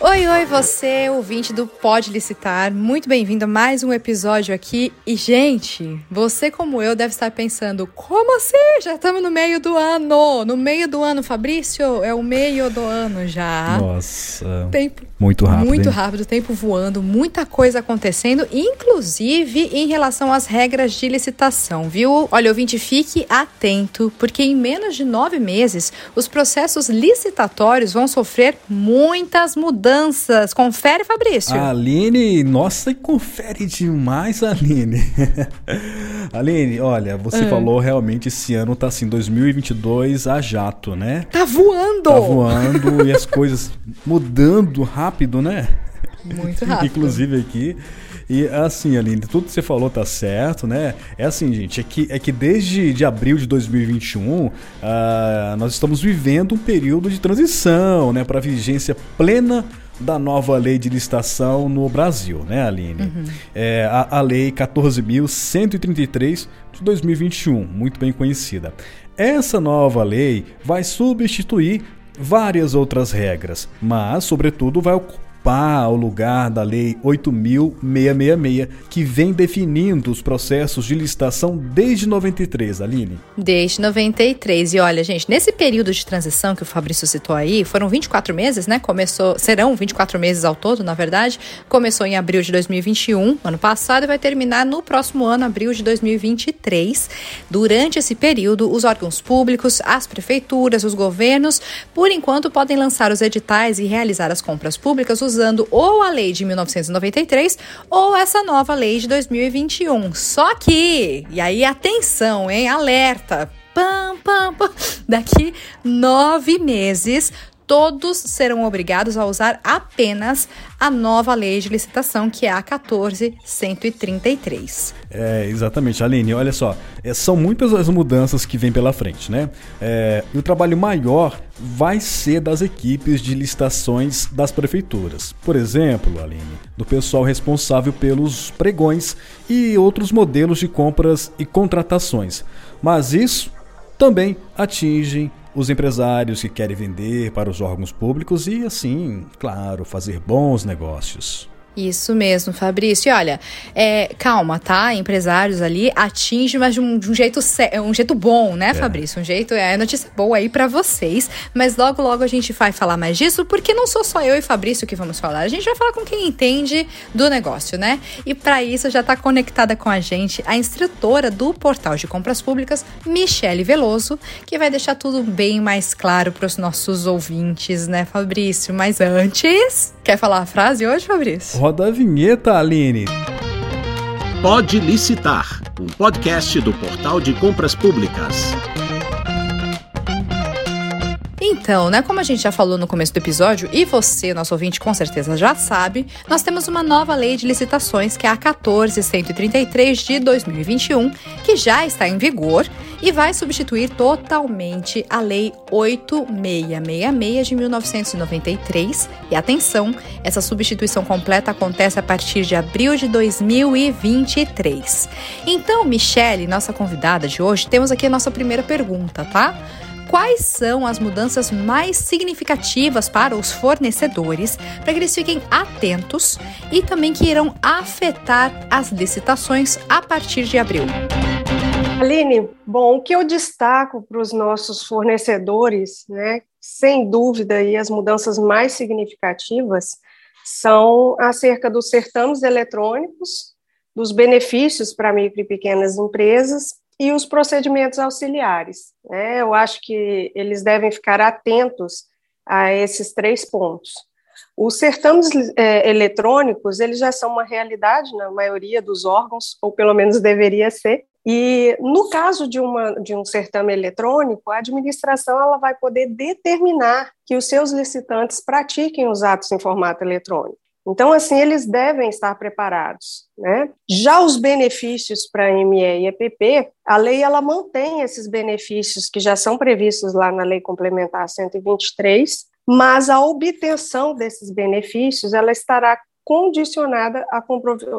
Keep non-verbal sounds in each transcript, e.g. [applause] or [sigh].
Oi, oi, você, ouvinte do Pode Licitar. Muito bem-vindo a mais um episódio aqui. E, gente, você, como eu, deve estar pensando: como assim? Já estamos no meio do ano. No meio do ano, Fabrício, é o meio do ano já. Nossa. Tempo muito rápido. Muito hein? rápido, tempo voando, muita coisa acontecendo, inclusive em relação às regras de licitação, viu? Olha, ouvinte, fique atento, porque em menos de nove meses, os processos licitatórios vão sofrer muitas mudanças. Confere, Fabrício. Aline, nossa, confere demais, Aline. [laughs] Aline, olha, você é. falou realmente esse ano tá assim, 2022 a jato, né? Tá voando! Tá voando e as coisas mudando rápido rápido, né? Muito rápido. [laughs] Inclusive aqui. E assim, Aline, tudo que você falou tá certo, né? É assim, gente, é que, é que desde de abril de 2021 uh, ah, nós estamos vivendo um período de transição, né, para vigência plena da nova lei de licitação no Brasil, né, Aline? Uhum. É, a, a lei 14.133 de 2021, muito bem conhecida. Essa nova lei vai substituir várias outras regras, mas, sobretudo, vai ocupar o lugar da Lei 8.666, que vem definindo os processos de licitação desde 93, Aline. Desde 93. E olha, gente, nesse período de transição que o Fabrício citou aí, foram 24 meses, né? Começou, serão 24 meses ao todo, na verdade. Começou em abril de 2021, ano passado, e vai terminar no próximo ano, abril de 2023. Durante esse período, os órgãos públicos, as prefeituras, os governos, por enquanto, podem lançar os editais e realizar as compras públicas usando ou a lei de 1993 ou essa nova lei de 2021. Só que, e aí atenção, hein? Alerta! Pam, pam, pam. Daqui nove meses, todos serão obrigados a usar apenas a nova lei de licitação, que é a 14133. É, exatamente, Aline, olha só, é, são muitas as mudanças que vêm pela frente, né? É, o trabalho maior vai ser das equipes de licitações das prefeituras. Por exemplo, Aline, do pessoal responsável pelos pregões e outros modelos de compras e contratações. Mas isso também atinge os empresários que querem vender para os órgãos públicos e, assim, claro, fazer bons negócios. Isso mesmo, Fabrício. E olha, é, calma, tá? Empresários ali atinge, mas de um, de um jeito um jeito bom, né, é. Fabrício? Um jeito é notícia boa aí para vocês. Mas logo, logo a gente vai falar mais disso, porque não sou só eu e Fabrício que vamos falar. A gente vai falar com quem entende do negócio, né? E para isso já está conectada com a gente a instrutora do portal de compras públicas, Michele Veloso, que vai deixar tudo bem mais claro para os nossos ouvintes, né, Fabrício? Mas antes, quer falar a frase hoje, Fabrício? Roda a vinheta, Aline. Pode licitar, um podcast do Portal de Compras Públicas. Então, né, como a gente já falou no começo do episódio, e você, nosso ouvinte, com certeza já sabe, nós temos uma nova lei de licitações, que é a 14133 de 2021, que já está em vigor e vai substituir totalmente a lei 8666 de 1993. E atenção, essa substituição completa acontece a partir de abril de 2023. Então, Michele, nossa convidada de hoje, temos aqui a nossa primeira pergunta, tá? Quais são as mudanças mais significativas para os fornecedores, para que eles fiquem atentos e também que irão afetar as licitações a partir de abril. Aline, bom, o que eu destaco para os nossos fornecedores, né, sem dúvida, aí, as mudanças mais significativas são acerca dos certames eletrônicos, dos benefícios para micro e pequenas empresas e os procedimentos auxiliares. Né? Eu acho que eles devem ficar atentos a esses três pontos. Os certames é, eletrônicos, eles já são uma realidade na maioria dos órgãos, ou pelo menos deveria ser, e no caso de, uma, de um certame eletrônico, a administração ela vai poder determinar que os seus licitantes pratiquem os atos em formato eletrônico. Então, assim, eles devem estar preparados. Né? Já os benefícios para ME e EPP, a lei ela mantém esses benefícios que já são previstos lá na Lei Complementar 123, mas a obtenção desses benefícios ela estará condicionada à,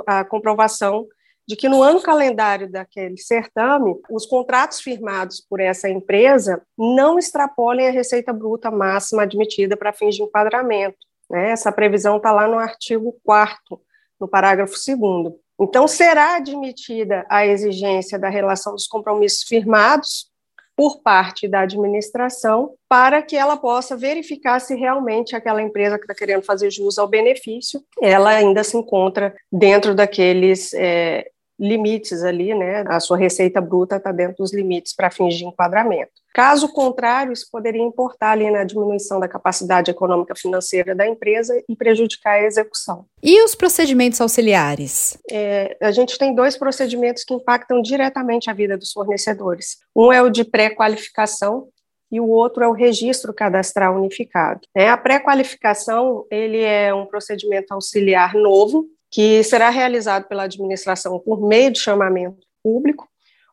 à comprovação de que no ano calendário daquele certame, os contratos firmados por essa empresa não extrapolem a receita bruta máxima admitida para fins de enquadramento Né? Essa previsão está lá no artigo 4 no parágrafo 2 Então, será admitida a exigência da relação dos compromissos firmados por parte da administração para que ela possa verificar se realmente aquela empresa que está querendo fazer jus ao benefício, ela ainda se encontra dentro daqueles é, limites ali, né? A sua receita bruta está dentro dos limites para fins de enquadramento. Caso contrário, isso poderia importar ali na diminuição da capacidade econômica financeira da empresa e prejudicar a execução. E os procedimentos auxiliares? É, a gente tem dois procedimentos que impactam diretamente a vida dos fornecedores. Um é o de pré-qualificação, e o outro é o registro cadastral unificado. É, a pré-qualificação ele é um procedimento auxiliar novo que será realizado pela administração por meio de chamamento público,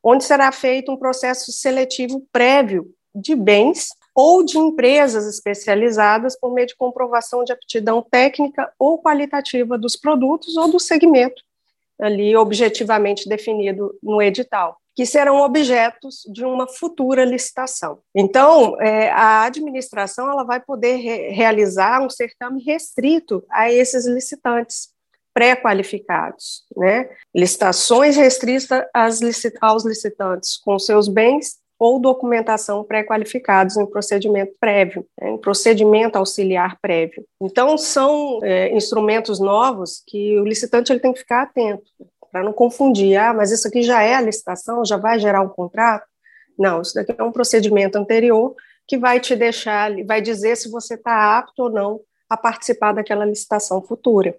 onde será feito um processo seletivo prévio de bens ou de empresas especializadas por meio de comprovação de aptidão técnica ou qualitativa dos produtos ou do segmento ali objetivamente definido no edital, que serão objetos de uma futura licitação. Então, é, a administração ela vai poder re realizar um certame restrito a esses licitantes, pré-qualificados, né? Licitações restritas aos licitantes com seus bens ou documentação pré-qualificados em procedimento prévio, né, em procedimento auxiliar prévio. Então, são é, instrumentos novos que o licitante ele tem que ficar atento, para não confundir, ah, mas isso aqui já é a licitação, já vai gerar um contrato? Não, isso daqui é um procedimento anterior que vai te deixar, vai dizer se você está apto ou não a participar daquela licitação futura.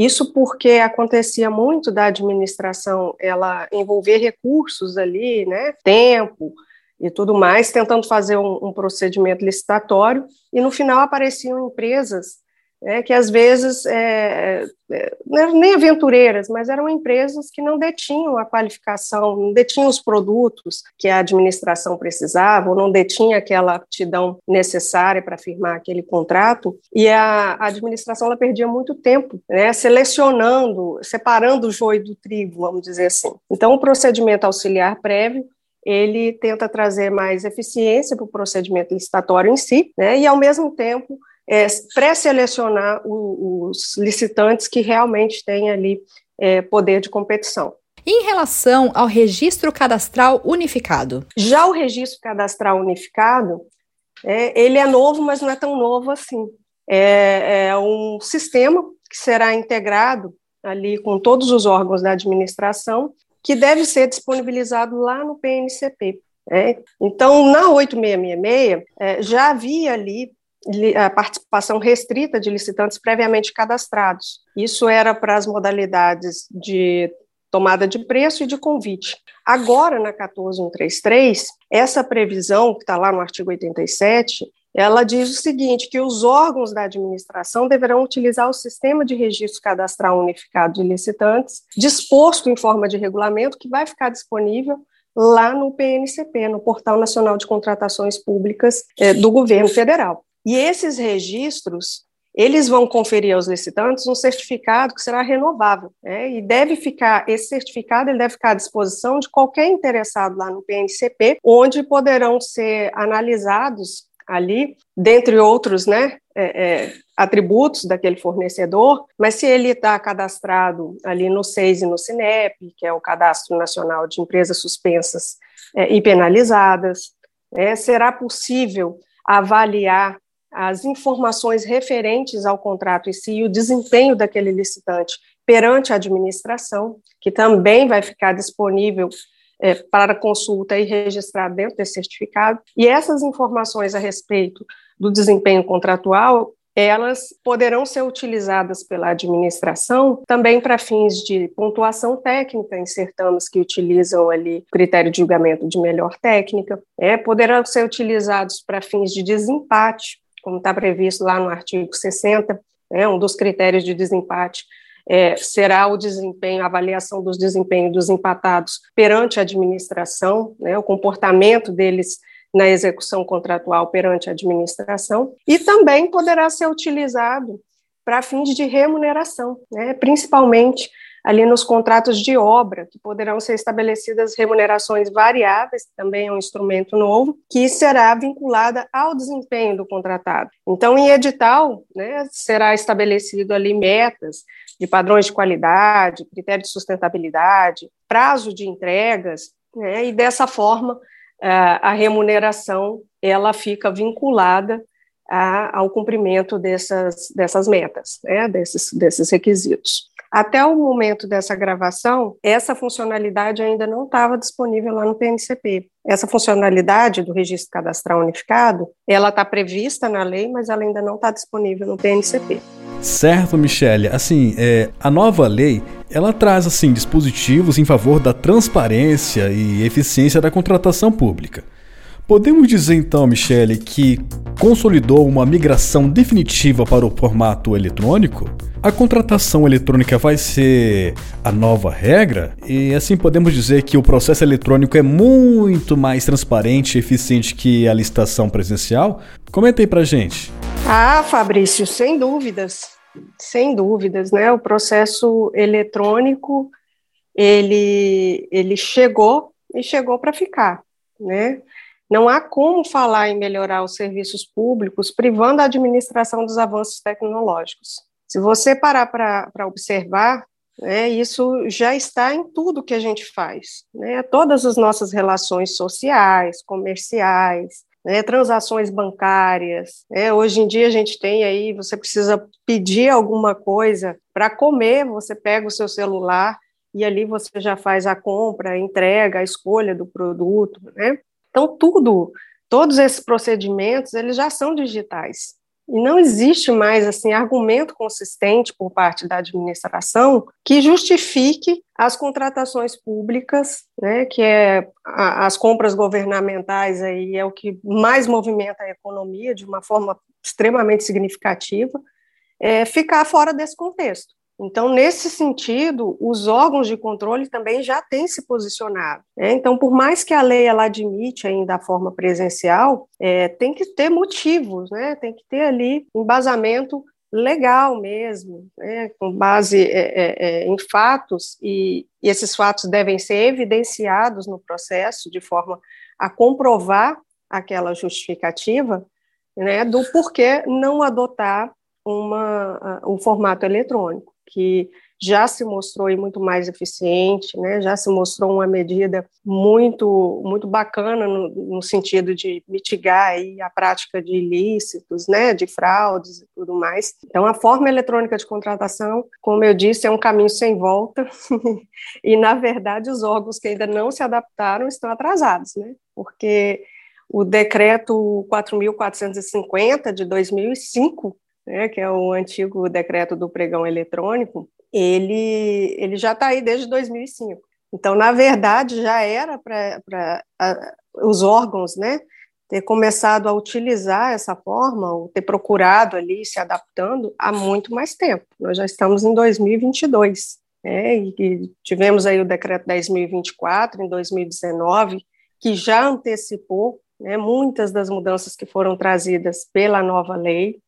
Isso porque acontecia muito da administração ela envolver recursos ali, né, tempo e tudo mais, tentando fazer um, um procedimento licitatório, e no final apareciam empresas né, que às vezes, é, é, é nem aventureiras, mas eram empresas que não detinham a qualificação, não detinham os produtos que a administração precisava, ou não detinha aquela aptidão necessária para firmar aquele contrato, e a, a administração ela perdia muito tempo, né, selecionando, separando o joio do trigo, vamos dizer assim. Então, o procedimento auxiliar prévio ele tenta trazer mais eficiência para o procedimento licitatório em si, né, e ao mesmo tempo é, pré-selecionar os licitantes que realmente têm ali é, poder de competição. Em relação ao registro cadastral unificado? Já o registro cadastral unificado, é, ele é novo, mas não é tão novo assim. É, é, um sistema que será integrado ali com todos os órgãos da administração, que deve ser disponibilizado lá no PNCP. É. Então, na 8666, é, já havia ali a participação restrita de licitantes previamente cadastrados. Isso era para as modalidades de tomada de preço e de convite. Agora, na 14133, essa previsão, que está lá no artigo 87, ela diz o seguinte, que os órgãos da administração deverão utilizar o sistema de registro cadastral unificado de licitantes, disposto em forma de regulamento, que vai ficar disponível lá no PNCP, no Portal Nacional de Contratações Públicas é, do Governo Federal. E esses registros, eles vão conferir aos licitantes um certificado que será renovável, né? e deve ficar, esse certificado ele deve ficar à disposição de qualquer interessado lá no PNCP, onde poderão ser analisados ali, dentre outros, né, é, é, atributos daquele fornecedor, mas se ele está cadastrado ali no SEIS e no CINEP, que é o Cadastro Nacional de Empresas Suspensas é, e Penalizadas, né, será possível avaliar as informações referentes ao contrato em si e o desempenho daquele licitante perante a administração, que também vai ficar disponível é, para consulta e registrar dentro desse certificado. E essas informações a respeito do desempenho contratual, elas poderão ser utilizadas pela administração também para fins de pontuação técnica em certames que utilizam ali critério de julgamento de melhor técnica, é, poderão ser utilizados para fins de desempate, como está previsto lá no artigo 60, né, um dos critérios de desempate é, será o desempenho, a avaliação dos desempenhos dos empatados perante a administração, né, o comportamento deles na execução contratual perante a administração, e também poderá ser utilizado para fins de remuneração, né, principalmente ali nos contratos de obra, que poderão ser estabelecidas remunerações variáveis, também é um instrumento novo, que será vinculada ao desempenho do contratado. Então, em edital, né, será estabelecido ali metas de padrões de qualidade, critério de sustentabilidade, prazo de entregas, né, e dessa forma a remuneração ela fica vinculada a, ao cumprimento dessas, dessas metas, né, desses, desses requisitos. Até o momento dessa gravação, essa funcionalidade ainda não estava disponível lá no PNCP. Essa funcionalidade do registro cadastral unificado, ela está prevista na lei, mas ela ainda não está disponível no PNCP. Certo, Michele. Assim, é, a nova lei, ela traz assim dispositivos em favor da transparência e eficiência da contratação pública. Podemos dizer então, Michele, que consolidou uma migração definitiva para o formato eletrônico? A contratação eletrônica vai ser a nova regra? E assim podemos dizer que o processo eletrônico é muito mais transparente e eficiente que a licitação presencial? Comenta aí pra gente. Ah, Fabrício, sem dúvidas. Sem dúvidas, né? O processo eletrônico ele ele chegou e chegou para ficar, né? Não há como falar em melhorar os serviços públicos privando a administração dos avanços tecnológicos. Se você parar para observar, né, isso já está em tudo que a gente faz. Né, todas as nossas relações sociais, comerciais, né, transações bancárias. Né, hoje em dia a gente tem aí, você precisa pedir alguma coisa para comer, você pega o seu celular e ali você já faz a compra, a entrega, a escolha do produto, né? Então, tudo, todos esses procedimentos, eles já são digitais. E não existe mais assim argumento consistente por parte da administração que justifique as contratações públicas, né, que é a, as compras governamentais aí é o que mais movimenta a economia de uma forma extremamente significativa, é, ficar fora desse contexto. Então, nesse sentido, os órgãos de controle também já têm se posicionado. Né? Então, por mais que a lei ela admite ainda a forma presencial, é, tem que ter motivos, né? tem que ter ali embasamento legal mesmo, né? com base é, é, é, em fatos, e, e esses fatos devem ser evidenciados no processo de forma a comprovar aquela justificativa né, do porquê não adotar uma, um formato eletrônico que já se mostrou muito mais eficiente, né, já se mostrou uma medida muito muito bacana no, no, sentido de mitigar aí a prática de ilícitos, né, de fraudes e tudo mais. Então, a forma eletrônica de contratação, como eu disse, é um caminho sem volta. [laughs] E, na verdade, os órgãos que ainda não se adaptaram estão atrasados, né, porque o decreto 4.450 de 2005 né, que é o antigo decreto do pregão eletrônico, ele, ele já está aí desde 2005. Então, na verdade, já era para os órgãos né, ter começado a utilizar essa forma, ou ter procurado ali se adaptando há muito mais tempo. Nós já estamos em 2022, né, e tivemos aí o decreto 10.024 em 2019, que já antecipou né, muitas das mudanças que foram trazidas pela nova lei,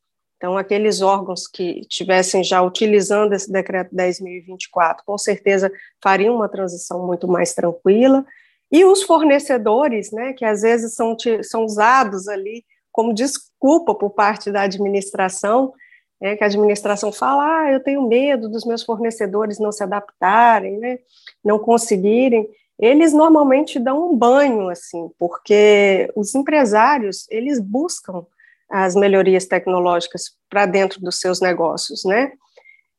então, aqueles órgãos que estivessem já utilizando esse decreto 10.024, com certeza fariam uma transição muito mais tranquila. E os fornecedores, né, que às vezes são, são usados ali como desculpa por parte da administração, né, que a administração fala, ah, eu tenho medo dos meus fornecedores não se adaptarem, né, não conseguirem, eles normalmente dão um banho, assim, porque os empresários, eles buscam as melhorias tecnológicas para dentro dos seus negócios, né?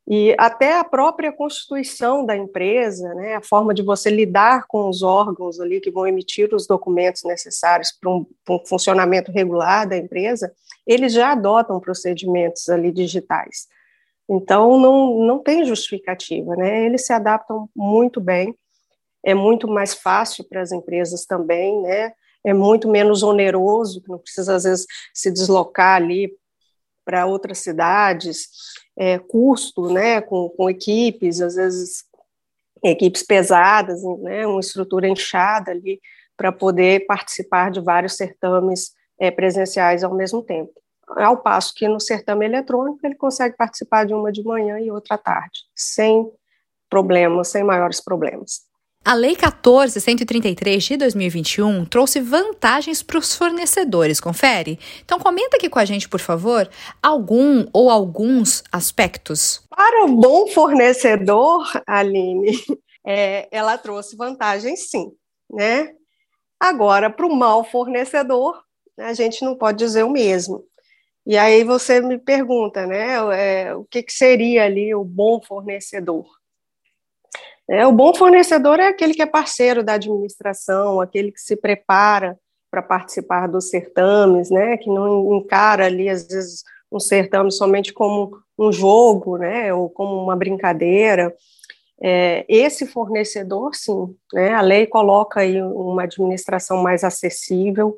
E até a própria constituição da empresa, né, a forma de você lidar com os órgãos ali que vão emitir os documentos necessários para um, um, funcionamento regular da empresa, eles já adotam procedimentos ali digitais. Então, não, não tem justificativa, né? Eles se adaptam muito bem, é muito mais fácil para as empresas também, né? É muito menos oneroso, não precisa, às vezes, se deslocar ali para outras cidades, é, custo, né, com, com equipes, às vezes equipes pesadas, né, uma estrutura inchada ali, para poder participar de vários certames é, presenciais ao mesmo tempo. Ao passo que no certame eletrônico ele consegue participar de uma de manhã e outra à tarde, sem problemas, sem maiores problemas. A Lei 14.133 de 2021 trouxe vantagens para os fornecedores, confere? Então comenta aqui com a gente, por favor, algum ou alguns aspectos. Para o bom fornecedor, Aline, [laughs] é, ela trouxe vantagens sim, né? Agora, para o mau fornecedor, a gente não pode dizer o mesmo. E aí você me pergunta, né, é, o que, que seria ali o bom fornecedor? É, o bom fornecedor é aquele que é parceiro da administração, aquele que se prepara para participar dos certames, né, que não encara ali, às vezes, um certame somente como um jogo, né, ou como uma brincadeira. É, esse fornecedor, sim, né, a lei coloca aí uma administração mais acessível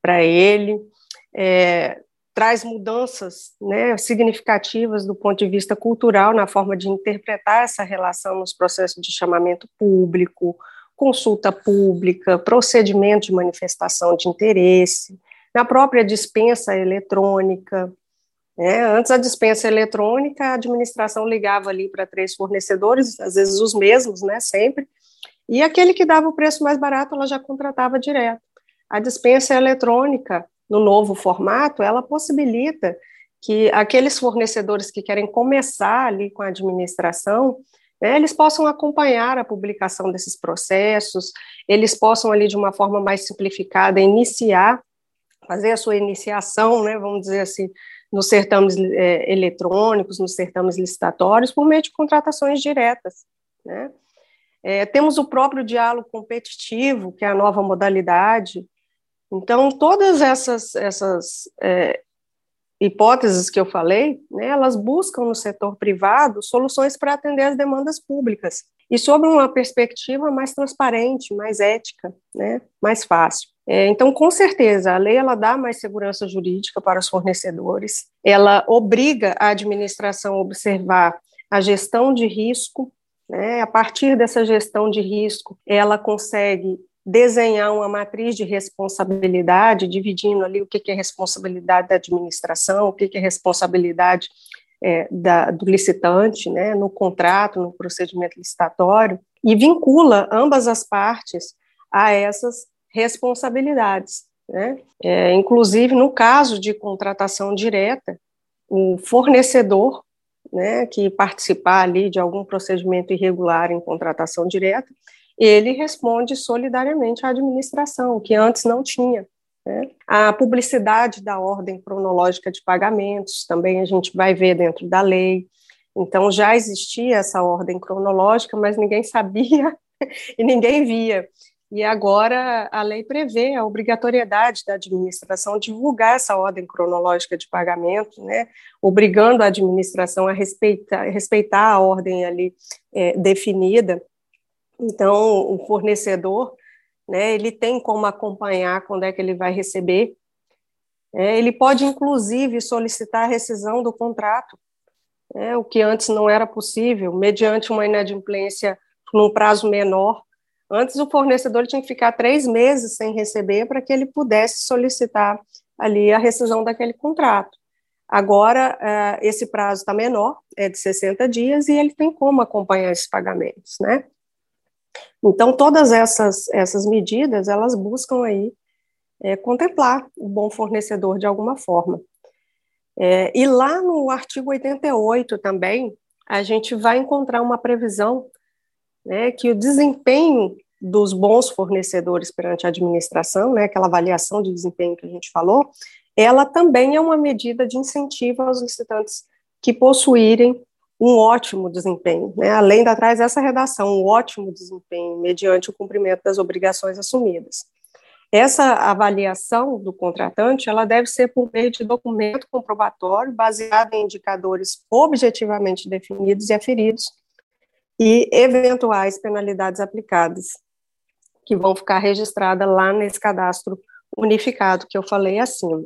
para ele, é, traz mudanças né, significativas do ponto de vista cultural na forma de interpretar essa relação nos processos de chamamento público, consulta pública, procedimento de manifestação de interesse, na própria dispensa eletrônica. Né? Antes a dispensa eletrônica, a administração ligava ali para três fornecedores, às vezes os mesmos, né, sempre, e aquele que dava o preço mais barato, ela já contratava direto. A dispensa eletrônica, no novo formato, ela possibilita que aqueles fornecedores que querem começar ali com a administração, né, eles possam acompanhar a publicação desses processos, eles possam ali de uma forma mais simplificada iniciar, fazer a sua iniciação, né, vamos dizer assim, nos certames é, eletrônicos, nos certames licitatórios, por meio de contratações diretas, né. É, temos o próprio diálogo competitivo, que é a nova modalidade, então, todas essas, essas é, hipóteses que eu falei, né, elas buscam no setor privado soluções para atender as demandas públicas, e sob uma perspectiva mais transparente, mais ética, né, mais fácil. É, então, com certeza, a lei ela dá mais segurança jurídica para os fornecedores, ela obriga a administração a observar a gestão de risco, né, a partir dessa gestão de risco, ela consegue desenhar uma matriz de responsabilidade, dividindo ali o que, é responsabilidade da administração, o que, é responsabilidade é, da, do licitante, né, no contrato, no procedimento licitatório, e vincula ambas as partes a essas responsabilidades. Né? É, inclusive, no caso de contratação direta, o fornecedor né, que participar ali de algum procedimento irregular em contratação direta, ele responde solidariamente à administração, que antes não tinha. Né? A publicidade da ordem cronológica de pagamentos também a gente vai ver dentro da lei. Então já existia essa ordem cronológica, mas ninguém [laughs] sabia e ninguém via. E agora a lei prevê a obrigatoriedade da administração divulgar essa ordem cronológica de pagamento, né, obrigando a administração a respeitar, respeitar a ordem ali é, definida. Então, o fornecedor, né, ele tem como acompanhar quando é que ele vai receber. É, ele pode, inclusive, solicitar a rescisão do contrato, né, o que antes não era possível, mediante uma inadimplência num prazo menor. Antes, o fornecedor tinha que ficar três meses sem receber para que ele pudesse solicitar ali a rescisão daquele contrato. Agora, uh, esse prazo está menor, é de 60 dias, e ele tem como acompanhar esses pagamentos, né? Então, todas essas, essas medidas, elas buscam aí é, contemplar o bom fornecedor de alguma forma. É, e lá no artigo 88 também, a gente vai encontrar uma previsão né, que o desempenho dos bons fornecedores perante a administração, né, aquela avaliação de desempenho que a gente falou, ela também é uma medida de incentivo aos licitantes que possuírem um ótimo desempenho, né? além da traz essa redação, um ótimo desempenho mediante o cumprimento das obrigações assumidas. Essa avaliação do contratante, ela deve ser por meio de documento comprobatório baseado em indicadores objetivamente definidos e aferidos e eventuais penalidades aplicadas, que vão ficar registradas lá nesse cadastro unificado que eu falei acima.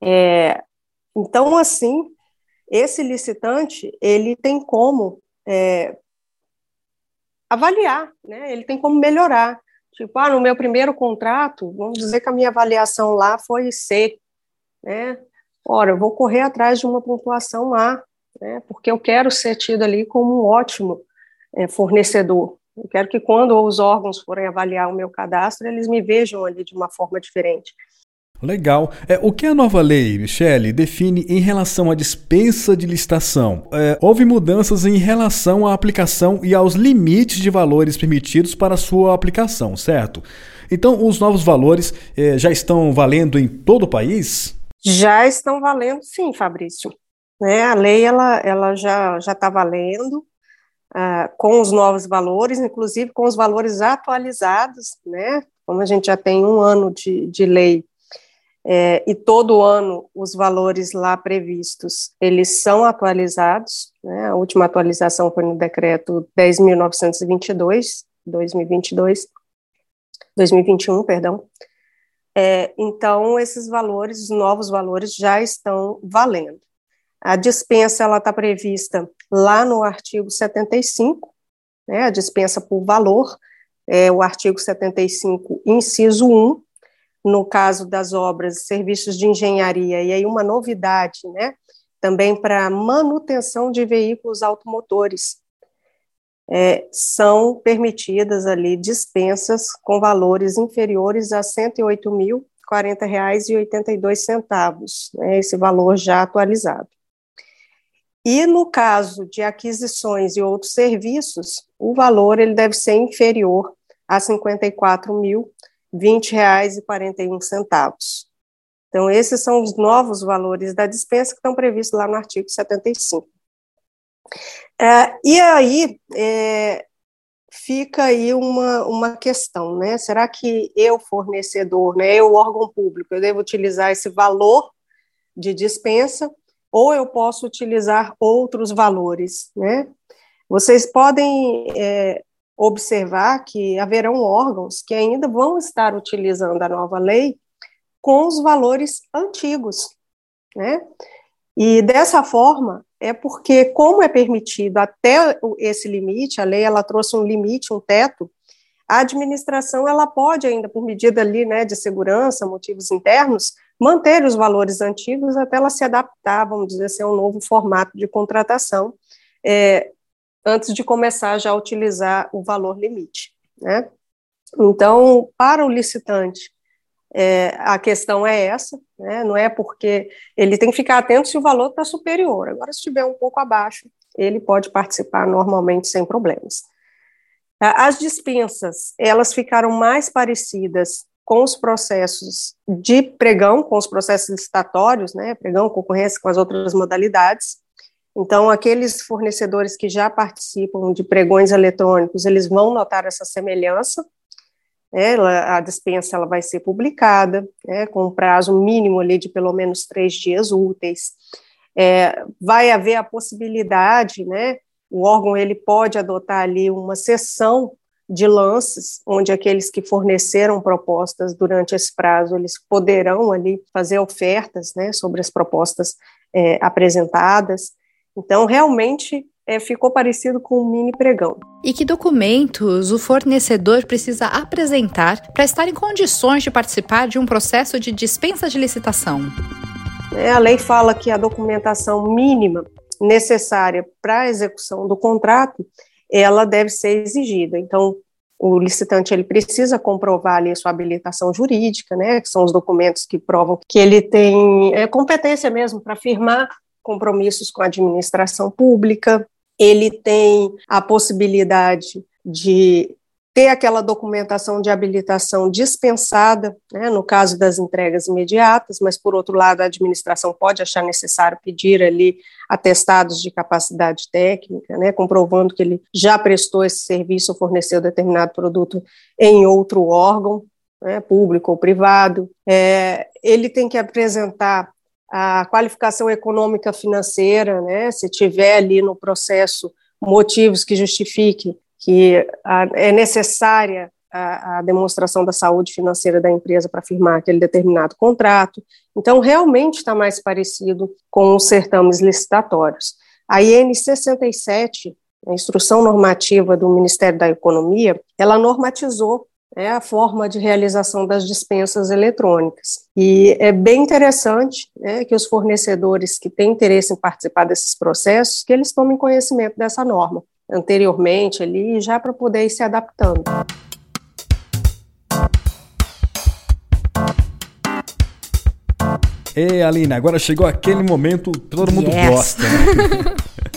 É, então, assim, esse licitante ele tem como é, avaliar, né? Ele tem como melhorar. Tipo, ah, no meu primeiro contrato, vamos dizer que a minha avaliação lá foi C, né? Ora, eu vou correr atrás de uma pontuação A, né? Porque eu quero ser tido ali como um ótimo é, fornecedor. Eu quero que quando os órgãos forem avaliar o meu cadastro, eles me vejam ali de uma forma diferente. Legal. É, o que a nova lei, Michele, define em relação à dispensa de licitação? É, houve mudanças em relação à aplicação e aos limites de valores permitidos para sua aplicação, certo? Então, os novos valores é, já estão valendo em todo o país? Já estão valendo, sim, Fabrício. Né, a lei ela, ela já está valendo uh, com os novos valores, inclusive com os valores atualizados, né? Como a gente já tem um ano de, de lei é, e todo ano os valores lá previstos, eles são atualizados, né, a última atualização foi no decreto 10.922, 2022, 2021, perdão, é, então esses valores, os novos valores já estão valendo. A dispensa, ela está prevista lá no artigo 75, né, a dispensa por valor, é o artigo 75, inciso 1, no caso das obras, serviços de engenharia, e aí uma novidade, né, também para manutenção de veículos automotores. É, são permitidas ali dispensas com valores inferiores a R$ 108.040,82, né, esse valor já atualizado. E no caso de aquisições e outros serviços, o valor ele deve ser inferior a R$ 54 mil R$ 20,41. Então, esses são os novos valores da dispensa que estão previstos lá no artigo 75. É, e aí, é, fica aí uma, uma questão, né? Será que eu, fornecedor, né, eu, órgão público, eu devo utilizar esse valor de dispensa ou eu posso utilizar outros valores, né? Vocês podem é, observar que haverão órgãos que ainda vão estar utilizando a nova lei com os valores antigos, né? E dessa forma é porque como é permitido até esse limite, a lei ela trouxe um limite, um teto, a administração ela pode ainda por medida ali, né, de segurança, motivos internos, manter os valores antigos até ela se adaptar, vamos dizer assim, um novo formato de contratação, é, antes de começar já a utilizar o valor limite, né? Então, para o licitante, é, a questão é essa, né? não é porque ele tem que ficar atento se o valor está superior. Agora, se estiver um pouco abaixo, ele pode participar normalmente sem problemas. As dispensas, elas ficaram mais parecidas com os processos de pregão, com os processos licitatórios, né, pregão, concorrência com as outras modalidades, então, aqueles fornecedores que já participam de pregões eletrônicos, eles vão notar essa semelhança. Né, ela, a dispensa ela vai ser publicada, né, com um prazo mínimo ali de pelo menos três dias úteis. É, vai haver a possibilidade, né, o órgão ele pode adotar ali uma sessão de lances, onde aqueles que forneceram propostas durante esse prazo, eles poderão ali fazer ofertas, né, sobre as propostas é, apresentadas. Então, realmente é, ficou parecido com um mini pregão. E que documentos o fornecedor precisa apresentar para estar em condições de participar de um processo de dispensa de licitação? É, a lei fala que a documentação mínima necessária para a execução do contrato, ela deve ser exigida. Então, o licitante ele precisa comprovar ali a sua habilitação jurídica, né, que são os documentos que provam que ele tem é, competência mesmo para firmar compromissos com a administração pública, ele tem a possibilidade de ter aquela documentação de habilitação dispensada, né, no caso das entregas imediatas, mas, por outro lado, a administração pode achar necessário pedir ali atestados de capacidade técnica, né, comprovando que ele já prestou esse serviço ou forneceu determinado produto em outro órgão, né, público ou privado. É, ele tem que apresentar a qualificação econômica financeira, né, se tiver ali no processo motivos que justifiquem que é necessária a, a, demonstração da saúde financeira da empresa para firmar aquele determinado contrato. Então, realmente está mais parecido com os certames licitatórios. A IN 67, a Instrução Normativa do Ministério da Economia, ela normatizou é a forma de realização das dispensas eletrônicas. E é bem interessante né, que os fornecedores que têm interesse em participar desses processos, que eles tomem conhecimento dessa norma, anteriormente ali, já para poder ir se adaptando. Ei, Aline, agora chegou aquele momento que todo mundo yes. gosta. Né? [laughs] [laughs]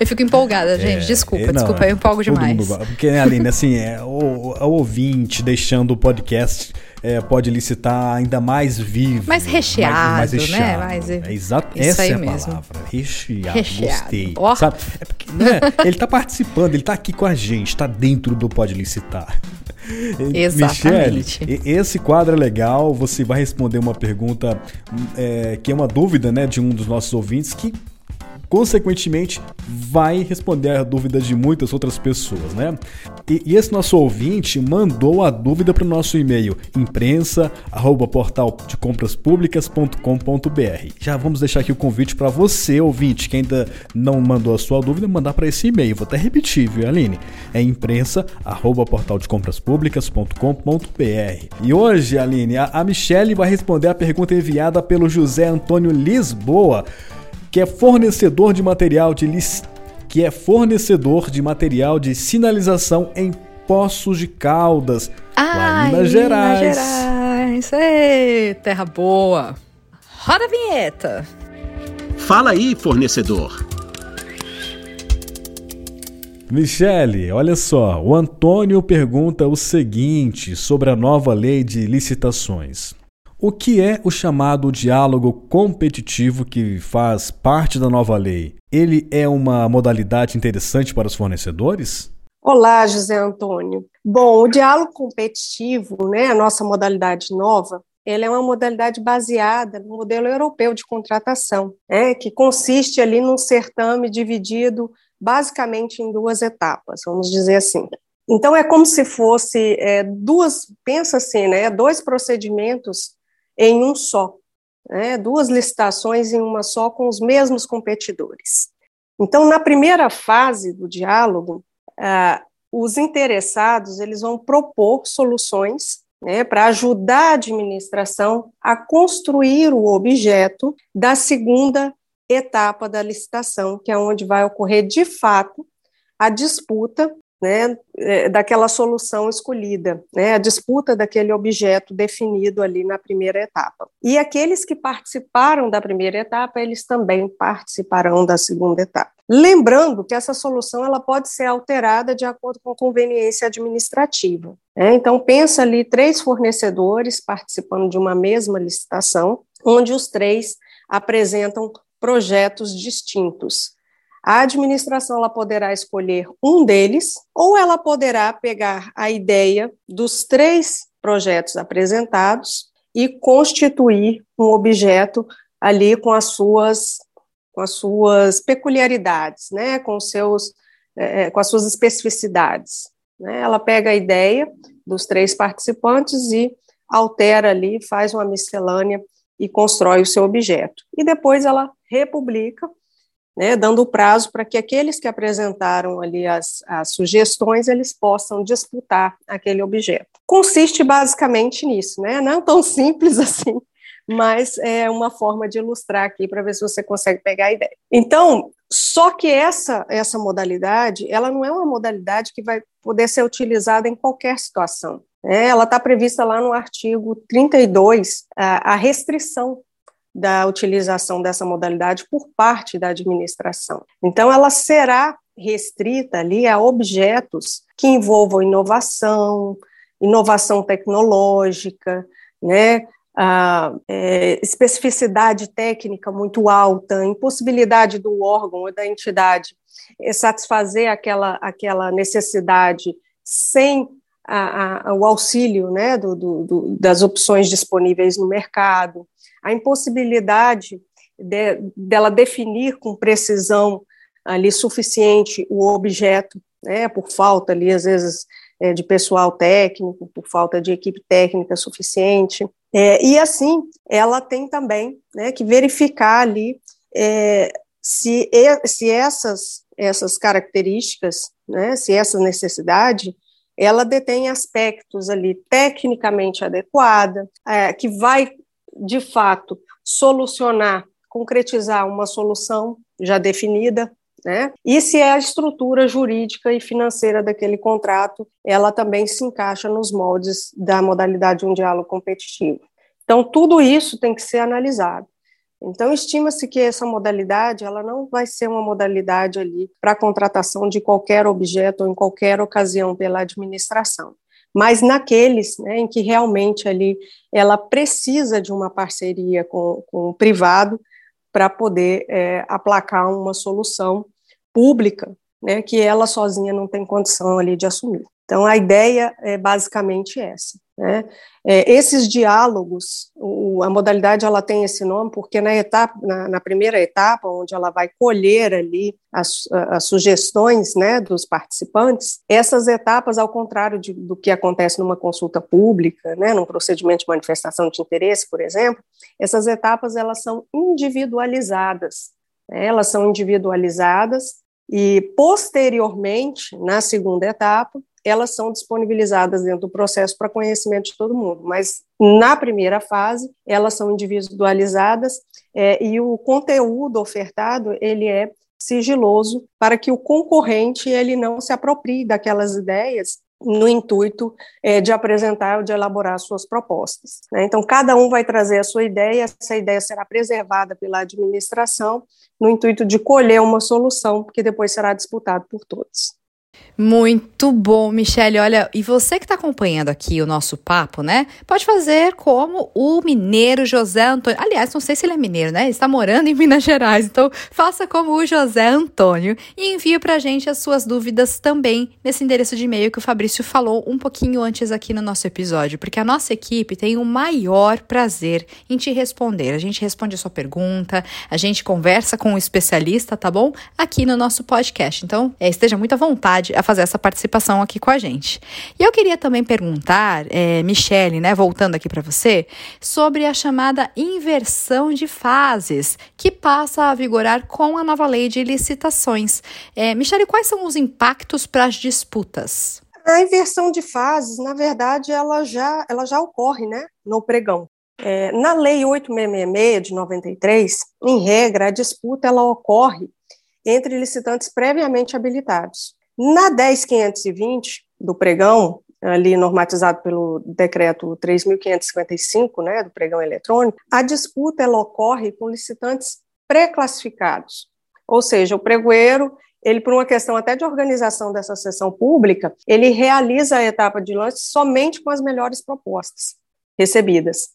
eu fico empolgada, gente. É, desculpa, é, não, desculpa, eu empolgo demais. Mundo, porque, né, Aline, assim, é, o, o ouvinte deixando o podcast é, pode licitar ainda mais vivo. Mais recheado, mais, mais né? recheado. né? Mais... É exato, essa é a mesmo. palavra. Recheado, recheado. gostei. Oh. Sabe? É porque, né, ele está participando, ele está aqui com a gente, está dentro do Pode Licitar. [laughs] Exatamente. Michele, esse quadro é legal. Você vai responder uma pergunta é, que é uma dúvida né, de um dos nossos ouvintes que consequentemente vai responder a dúvida de muitas outras pessoas, né? E, e esse nosso ouvinte mandou a dúvida para o nosso e-mail imprensa@portaldecompraspublicas.com.br. Já vamos deixar aqui o convite para você, ouvinte, que ainda não mandou a sua dúvida, mandar para esse e-mail. Vou até repetir, viu, Aline? É imprensa@portaldecompraspublicas.com.br. E hoje, Aline, a, a Michelle vai responder a pergunta enviada pelo José Antônio Lisboa que é fornecedor de material de que é fornecedor de material de sinalização em Poços de Caldas, ah, Minas Gerais. Minas Gerais. Ei, terra boa. Roda a vinheta. Fala aí, fornecedor. Michele, olha só, o Antônio pergunta o seguinte sobre a nova lei de licitações. O que é o chamado diálogo competitivo que faz parte da nova lei? Ele é uma modalidade interessante para os fornecedores? Olá, José Antônio. Bom, o diálogo competitivo, né, a nossa modalidade nova, ela é uma modalidade baseada no modelo europeu de contratação, né, que consiste ali num certame dividido basicamente em duas etapas, vamos dizer assim. Então é como se fosse é, duas, pensa assim, né, dois procedimentos em um só, né, duas licitações em uma só com os mesmos competidores. Então, na primeira fase do diálogo, ah, os interessados eles vão propor soluções né, para ajudar a administração a construir o objeto da segunda etapa da licitação, que é onde vai ocorrer de fato a disputa né, é, daquela solução escolhida, né, a disputa daquele objeto definido ali na primeira etapa. E aqueles que participaram da primeira etapa, eles também participarão da segunda etapa. Lembrando que essa solução ela pode ser alterada de acordo com a conveniência administrativa. Né? Então, pensa ali três fornecedores participando de uma mesma licitação, onde os três apresentam projetos distintos. A administração ela poderá escolher um deles, ou ela poderá pegar a ideia dos três projetos apresentados e constituir um objeto ali com as suas com as suas peculiaridades, né, com seus é, com as suas especificidades. Né? Ela pega a ideia dos três participantes e altera ali, faz uma miscelânea e constrói o seu objeto. E depois ela republica né, dando prazo para que aqueles que apresentaram ali as, as sugestões, eles possam disputar aquele objeto. Consiste basicamente nisso, né, não tão [laughs] simples assim, mas é uma forma de ilustrar aqui para ver se você consegue pegar a ideia. Então, só que essa, essa modalidade, ela não é uma modalidade que vai poder ser utilizada em qualquer situação. Né? Ela está prevista lá no artigo 32, a, a restrição da utilização dessa modalidade por parte da administração. Então, ela será restrita ali a objetos que envolvam inovação, inovação tecnológica, né, a é, especificidade técnica muito alta, impossibilidade do órgão ou da entidade satisfazer aquela, aquela necessidade sem a, a, o auxílio né, do, do, das opções disponíveis no mercado, a impossibilidade de, dela definir com precisão ali suficiente o objeto, né, por falta ali, às vezes, é, de pessoal técnico, por falta de equipe técnica suficiente. É, e assim, ela tem também né, que verificar ali é, se, se essas, essas características, né, se essa necessidade, ela detém aspectos ali tecnicamente adequada, é, que vai de fato, solucionar, concretizar uma solução já definida né? E se é a estrutura jurídica e financeira daquele contrato, ela também se encaixa nos moldes da modalidade de um diálogo competitivo. Então, tudo isso tem que ser analisado. Então, estima-se que essa modalidade ela não vai ser uma modalidade ali para contratação de qualquer objeto ou em qualquer ocasião pela administração, mas naqueles né, em que realmente ali ela precisa de uma parceria com, com o privado para poder é, aplacar uma solução pública né, que ela sozinha não tem condição ali de assumir. Então, a ideia é basicamente essa. Né? É, esses diálogos, o, a modalidade ela tem esse nome porque na etapa, na, na primeira etapa, onde ela vai colher ali as, as sugestões né, dos participantes, essas etapas, ao contrário de, do que acontece numa consulta pública, né, num procedimento de manifestação de interesse, por exemplo, essas etapas elas são individualizadas. Né, elas são individualizadas e posteriormente, na segunda etapa, elas são disponibilizadas dentro do processo para conhecimento de todo mundo, mas na primeira fase elas são individualizadas é, e o conteúdo ofertado ele é sigiloso para que o concorrente ele não se aproprie daquelas ideias no intuito é, de apresentar ou de elaborar suas propostas. Né? Então, cada um vai trazer a sua ideia, essa ideia será preservada pela administração, no intuito de colher uma solução, que depois será disputado por todos. Muito bom, Michele. Olha, e você que está acompanhando aqui o nosso papo, né? Pode fazer como o mineiro José Antônio. Aliás, não sei se ele é mineiro, né? Ele está morando em Minas Gerais. Então, faça como o José Antônio e envie para a gente as suas dúvidas também nesse endereço de e-mail que o Fabrício falou um pouquinho antes aqui no nosso episódio, porque a nossa equipe tem o maior prazer em te responder. A gente responde a sua pergunta, a gente conversa com o um especialista, tá bom? Aqui no nosso podcast. Então, é, esteja muito à vontade a fazer essa participação aqui com a gente. E eu queria também perguntar, é, Michele, né, voltando aqui para você, sobre a chamada inversão de fases, que passa a vigorar com a nova lei de licitações. É, Michele, quais são os impactos para as disputas? A inversão de fases, na verdade, ela já, ela já ocorre né, no pregão. É, na Lei 8666 de 93, em regra, a disputa ela ocorre entre licitantes previamente habilitados. Na 10520 do pregão, ali normatizado pelo decreto 3555, né, do pregão eletrônico, a disputa ela ocorre com licitantes pré-classificados. Ou seja, o pregoeiro, ele por uma questão até de organização dessa sessão pública, ele realiza a etapa de lance somente com as melhores propostas recebidas.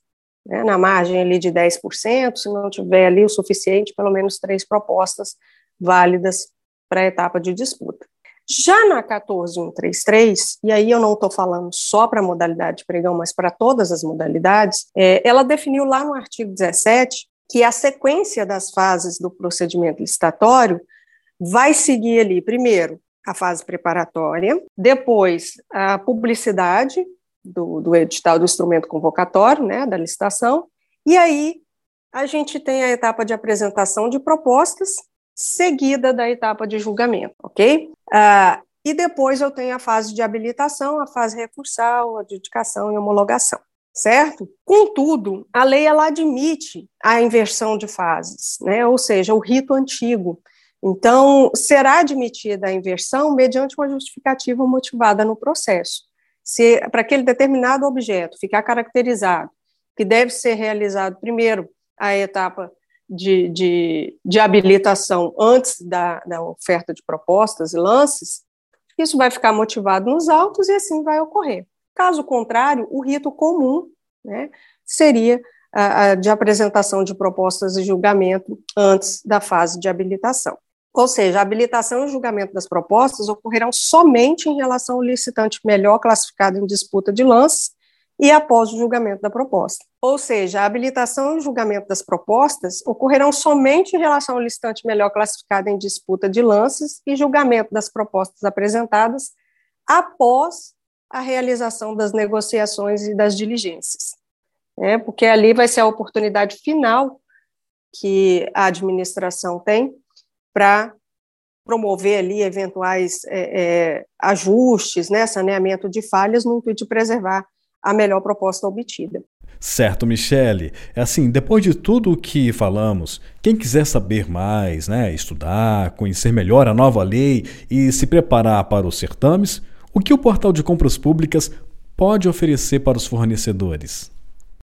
Né, na margem ali de 10%, se não tiver ali o suficiente, pelo menos três propostas válidas para a etapa de disputa. Já na 14133, e aí eu não estou falando só para a modalidade de pregão, mas para todas as modalidades, é, ela definiu lá no artigo 17 que a sequência das fases do procedimento licitatório vai seguir ali, primeiro, a fase preparatória, depois a publicidade do, do edital do instrumento convocatório, né, da licitação, e aí a gente tem a etapa de apresentação de propostas seguida da etapa de julgamento, ok? Ah, e depois eu tenho a fase de habilitação, a fase recursal, adjudicação e homologação, certo? Contudo, a lei ela admite a inversão de fases, né? Ou seja, o rito antigo. Então, será admitida a inversão mediante uma justificativa motivada no processo. Se para aquele determinado objeto ficar caracterizado que deve ser realizado primeiro a etapa de, de, de habilitação antes da, da oferta de propostas e lances, isso vai ficar motivado nos autos e assim vai ocorrer. Caso contrário, o rito comum né, seria a, a, de apresentação de propostas e julgamento antes da fase de habilitação. Ou seja, a habilitação e julgamento das propostas ocorrerão somente em relação ao licitante melhor classificado em disputa de lances e após o julgamento da proposta. Ou seja, a habilitação e o julgamento das propostas ocorrerão somente em relação ao licitante melhor classificado em disputa de lances e julgamento das propostas apresentadas após a realização das negociações e das diligências. É, porque ali vai ser a oportunidade final que a administração tem para promover ali eventuais é, é, ajustes, né, saneamento de falhas no intuito de preservar a melhor proposta obtida. Certo, Michele. É assim, depois de tudo o que falamos, quem quiser saber mais, né, estudar, conhecer melhor a nova lei e se preparar para os certames, o que o portal de compras públicas pode oferecer para os fornecedores?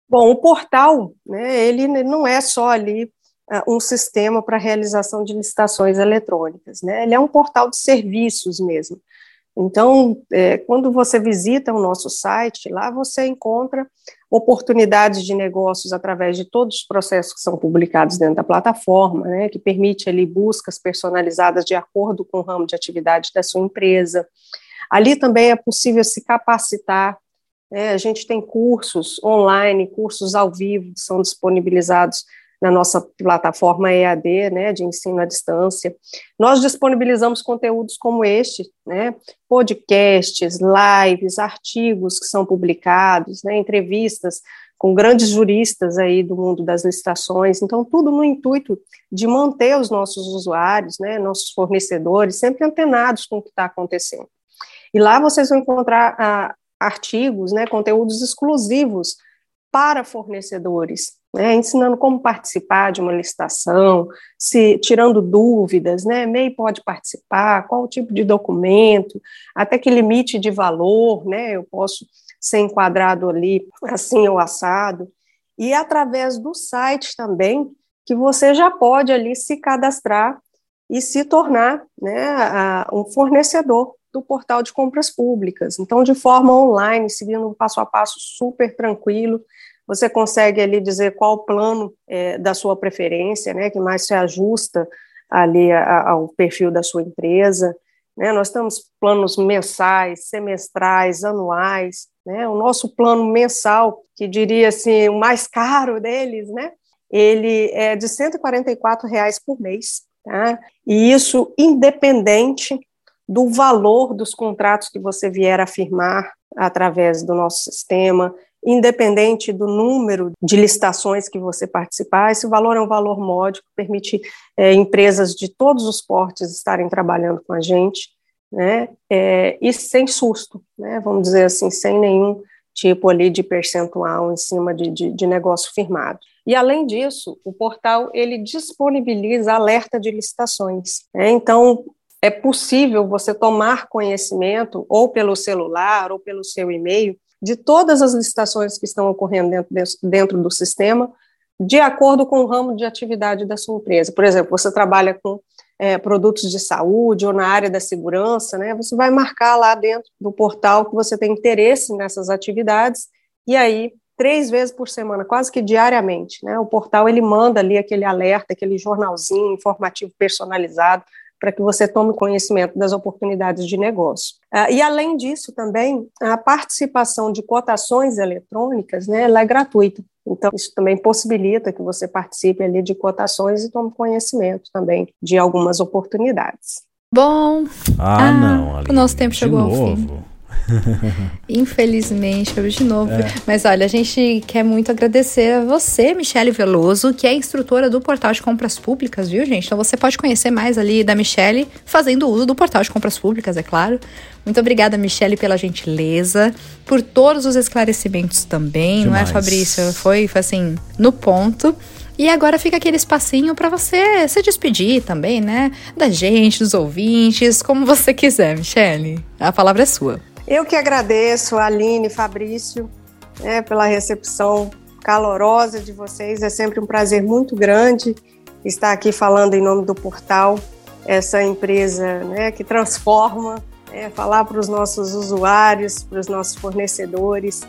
Bom, o portal, né, ele não é só ali uh, um sistema para realização de licitações eletrônicas, né? Ele é um portal de serviços mesmo. Então, é, quando você visita o nosso site, lá você encontra oportunidades de negócios através de todos os processos que são publicados dentro da plataforma, né, que permite ali buscas personalizadas de acordo com o ramo de atividade da sua empresa. Ali também é possível se capacitar. Né, a gente tem cursos online, cursos ao vivo que são disponibilizados na nossa plataforma EAD, né, de ensino à distância. Nós disponibilizamos conteúdos como este, né, podcasts, lives, artigos que são publicados, né, entrevistas com grandes juristas aí do mundo das licitações, então tudo no intuito de manter os nossos usuários, né, nossos fornecedores sempre antenados com o que está acontecendo. E lá vocês vão encontrar ah, artigos, né, conteúdos exclusivos para fornecedores, né, ensinando como participar de uma licitação, se tirando dúvidas, né, MEI pode participar, qual o tipo de documento, até que limite de valor, né, eu posso ser enquadrado ali assim ou assado, e através do site também, que você já pode ali se cadastrar e se tornar né, a, um fornecedor do portal de compras públicas. Então, de forma online, seguindo um passo a passo super tranquilo, você consegue ali dizer qual o plano é, da sua preferência, né, que mais se ajusta ali a, ao perfil da sua empresa. Né, nós temos planos mensais, semestrais, anuais. Né, o nosso plano mensal, que diria assim, o mais caro deles, né, ele é de 144 reais por mês. Tá? E isso independente do valor dos contratos que você vier a firmar através do nosso sistema, independente do número de licitações que você participar, esse valor é um valor módico, permite é, empresas de todos os portes estarem trabalhando com a gente, né, é, e sem susto, né, vamos dizer assim, sem nenhum tipo ali de percentual em cima de, de, de negócio firmado. E além disso, o portal ele disponibiliza alerta de licitações. Né? Então é possível você tomar conhecimento ou pelo celular ou pelo seu e-mail de todas as licitações que estão ocorrendo dentro, dentro do sistema, de acordo com o ramo de atividade da sua empresa. Por exemplo, você trabalha com é, produtos de saúde ou na área da segurança, né? Você vai marcar lá dentro do portal que você tem interesse nessas atividades e aí três vezes por semana, quase que diariamente, né? O portal ele manda ali aquele alerta, aquele jornalzinho informativo personalizado para que você tome conhecimento das oportunidades de negócio. Ah, e, além disso, também, a participação de cotações eletrônicas né, ela é gratuita. Então, isso também possibilita que você participe ali de cotações e tome conhecimento também de algumas oportunidades. Bom, ah, ah não, o nosso tempo chegou novo. ao fim. [laughs] Infelizmente, eu de novo. É. Mas olha, a gente quer muito agradecer a você, Michele Veloso, que é instrutora do Portal de Compras Públicas, viu, gente? Então você pode conhecer mais ali da Michele fazendo uso do Portal de Compras Públicas, é claro. Muito obrigada, Michele, pela gentileza, por todos os esclarecimentos também, Demais. não é, Fabrício? Foi, foi assim, no ponto. E agora fica aquele espacinho para você se despedir também, né? Da gente, dos ouvintes, como você quiser, Michele. A palavra é sua. Eu que agradeço, Aline, Fabrício, né, pela recepção calorosa de vocês. É sempre um prazer muito grande estar aqui falando em nome do portal, essa empresa né, que transforma, né, falar para os nossos usuários, para os nossos fornecedores,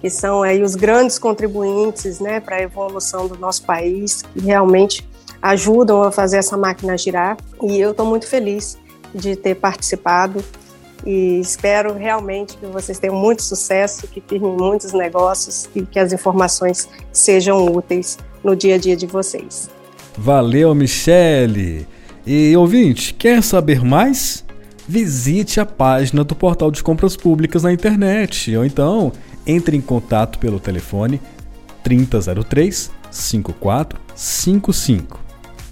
que são aí os grandes contribuintes né, para a evolução do nosso país, que realmente ajudam a fazer essa máquina girar. E eu estou muito feliz de ter participado e espero realmente que vocês tenham muito sucesso, que firmem muitos negócios e que as informações sejam úteis no dia a dia de vocês. Valeu, Michele! E ouvinte, quer saber mais? Visite a página do Portal de Compras Públicas na internet ou então entre em contato pelo telefone 3003 5455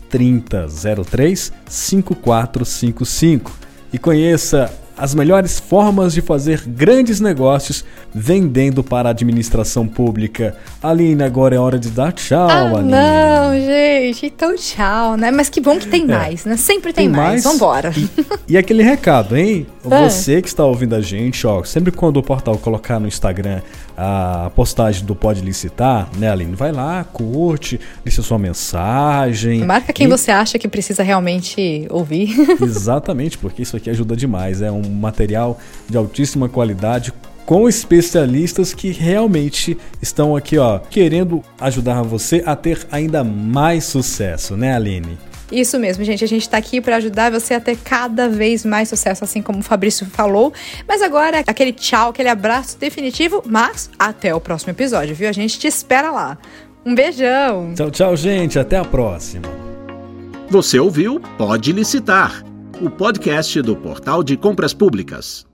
3003 5455 e conheça as melhores formas de fazer grandes negócios vendendo para a administração pública. Aline, agora é hora de dar tchau, ah, Aline. Não, gente, então tchau, né? Mas que bom que tem é, mais, né? Sempre tem, tem mais. mais. Vambora. E, e aquele recado, hein? É. [laughs] Você que está ouvindo a gente, ó, sempre quando o portal colocar no Instagram a postagem do Pode Licitar, né, Aline? Vai lá, curte, deixa sua mensagem. Marca quem e... você acha que precisa realmente ouvir. [laughs] Exatamente, porque isso aqui ajuda demais. É um material de altíssima qualidade com especialistas que realmente estão aqui, ó, querendo ajudar você a ter ainda mais sucesso, né, Aline? Isso mesmo, gente. A gente está aqui para ajudar você a ter cada vez mais sucesso, assim como o Fabrício falou. Mas agora, aquele tchau, aquele abraço definitivo. Mas até o próximo episódio, viu? A gente te espera lá. Um beijão. Tchau, tchau, gente. Até a próxima. Você ouviu Pode Licitar, o podcast do Portal de Compras Públicas.